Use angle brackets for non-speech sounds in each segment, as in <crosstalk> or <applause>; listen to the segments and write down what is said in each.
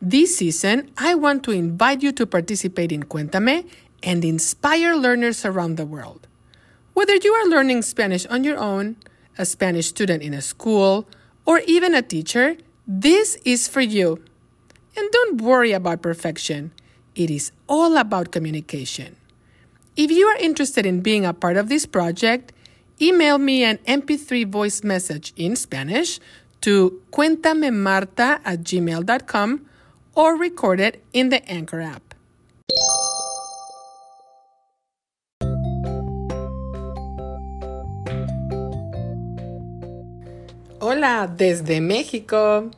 This season, I want to invite you to participate in Cuéntame and inspire learners around the world. Whether you are learning Spanish on your own, a Spanish student in a school, or even a teacher, this is for you. And don't worry about perfection. It is all about communication. If you are interested in being a part of this project, email me an MP3 voice message in Spanish to cuentamemarta at gmail.com or record it in the Anchor app. Hola desde México.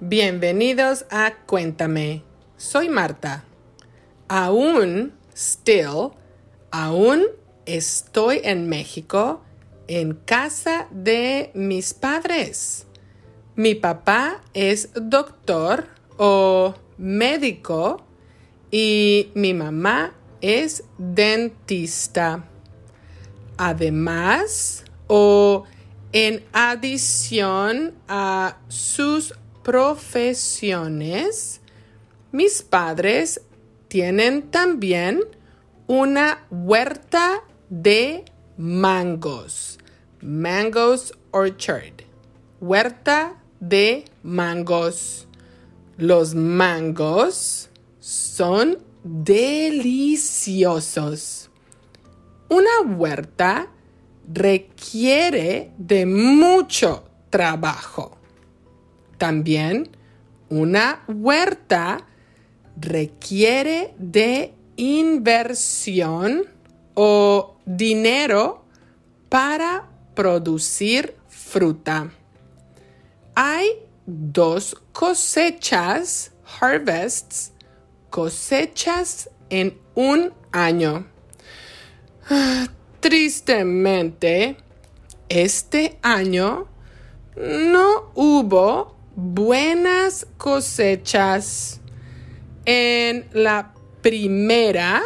Bienvenidos a Cuéntame. Soy Marta. Aún, still, aún estoy en México, en casa de mis padres. Mi papá es doctor o médico y mi mamá es dentista. Además, o en adición a sus profesiones, mis padres tienen también una huerta de mangos. Mangos Orchard. Huerta de mangos. Los mangos son deliciosos. Una huerta requiere de mucho trabajo. También una huerta requiere de inversión o dinero para producir fruta. Hay dos cosechas, harvests, cosechas en un año. Tristemente, este año no hubo buenas cosechas. En la primera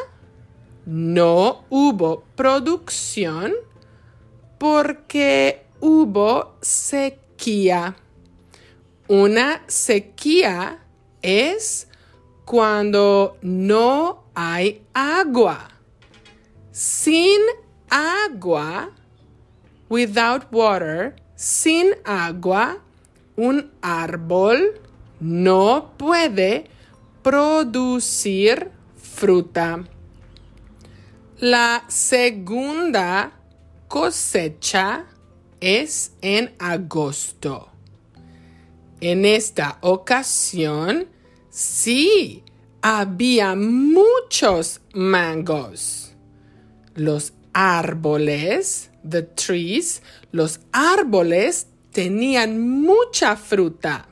no hubo producción porque hubo sequía. Una sequía es cuando no hay agua. Sin agua, without water, sin agua, un árbol no puede producir fruta. La segunda cosecha es en agosto. En esta ocasión, sí, había muchos mangos. Los árboles, the trees, los árboles tenían mucha fruta.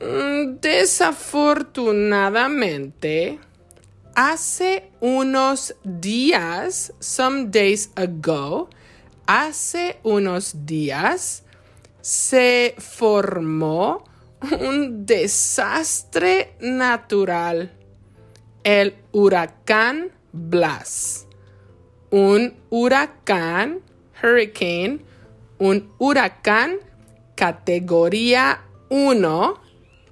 Mm, desafortunadamente, hace unos días, some days ago, hace unos días, se formó un desastre natural, el huracán Blas. Un huracán, hurricane, un huracán categoría 1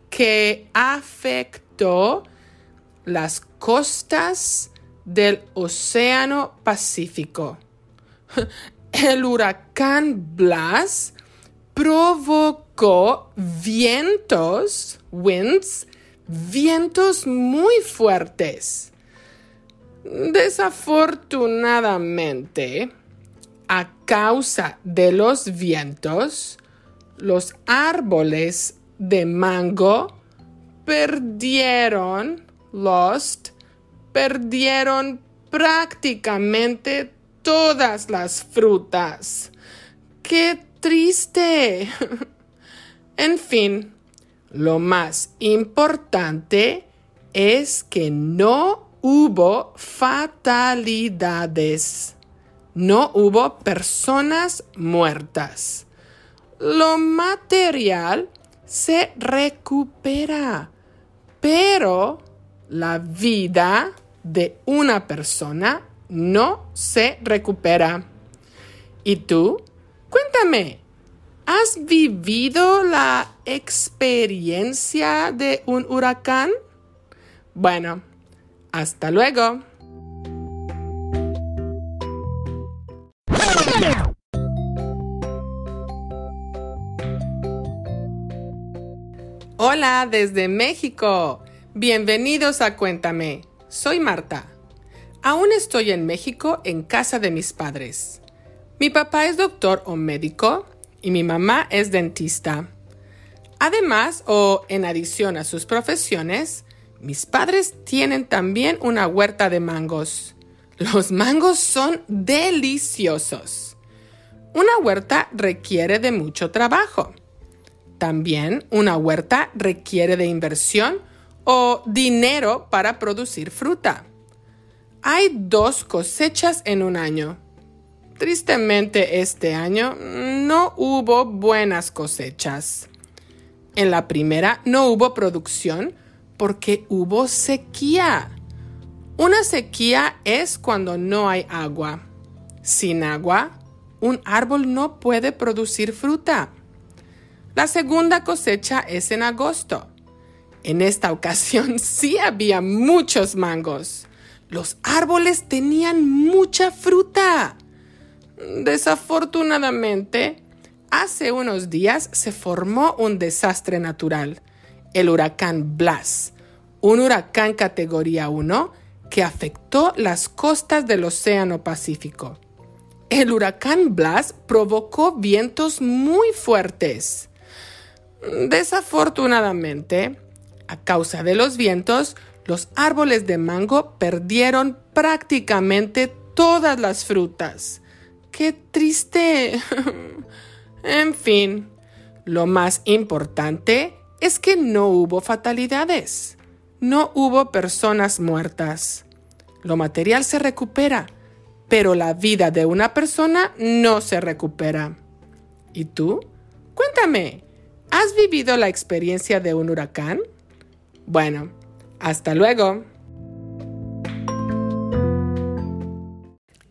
que afectó las costas del Océano Pacífico. <laughs> El huracán Blas provocó vientos, winds, vientos muy fuertes. Desafortunadamente, a causa de los vientos, los árboles de mango perdieron, lost, perdieron prácticamente todas las frutas. ¡Qué triste! en fin, lo más importante es que no hubo fatalidades. No hubo personas muertas. Lo material se recupera, pero la vida de una persona no se recupera. ¿Y tú? Cuéntame, ¿Has vivido la experiencia de un huracán? Bueno, hasta luego. Hola desde México. Bienvenidos a Cuéntame. Soy Marta. Aún estoy en México en casa de mis padres. Mi papá es doctor o médico y mi mamá es dentista. Además, o en adición a sus profesiones, mis padres tienen también una huerta de mangos. Los mangos son deliciosos. Una huerta requiere de mucho trabajo. También una huerta requiere de inversión o dinero para producir fruta. Hay dos cosechas en un año. Tristemente este año no hubo buenas cosechas. En la primera no hubo producción porque hubo sequía. Una sequía es cuando no hay agua. Sin agua, un árbol no puede producir fruta. La segunda cosecha es en agosto. En esta ocasión <laughs> sí había muchos mangos. Los árboles tenían mucha fruta. Desafortunadamente, hace unos días se formó un desastre natural, el huracán Blas, un huracán categoría 1 que afectó las costas del Océano Pacífico. El huracán Blas provocó vientos muy fuertes. Desafortunadamente, a causa de los vientos, los árboles de mango perdieron prácticamente todas las frutas. ¡Qué triste! <laughs> en fin, lo más importante es que no hubo fatalidades. No hubo personas muertas. Lo material se recupera, pero la vida de una persona no se recupera. ¿Y tú? Cuéntame, ¿Has vivido la experiencia de un huracán? Bueno, hasta luego.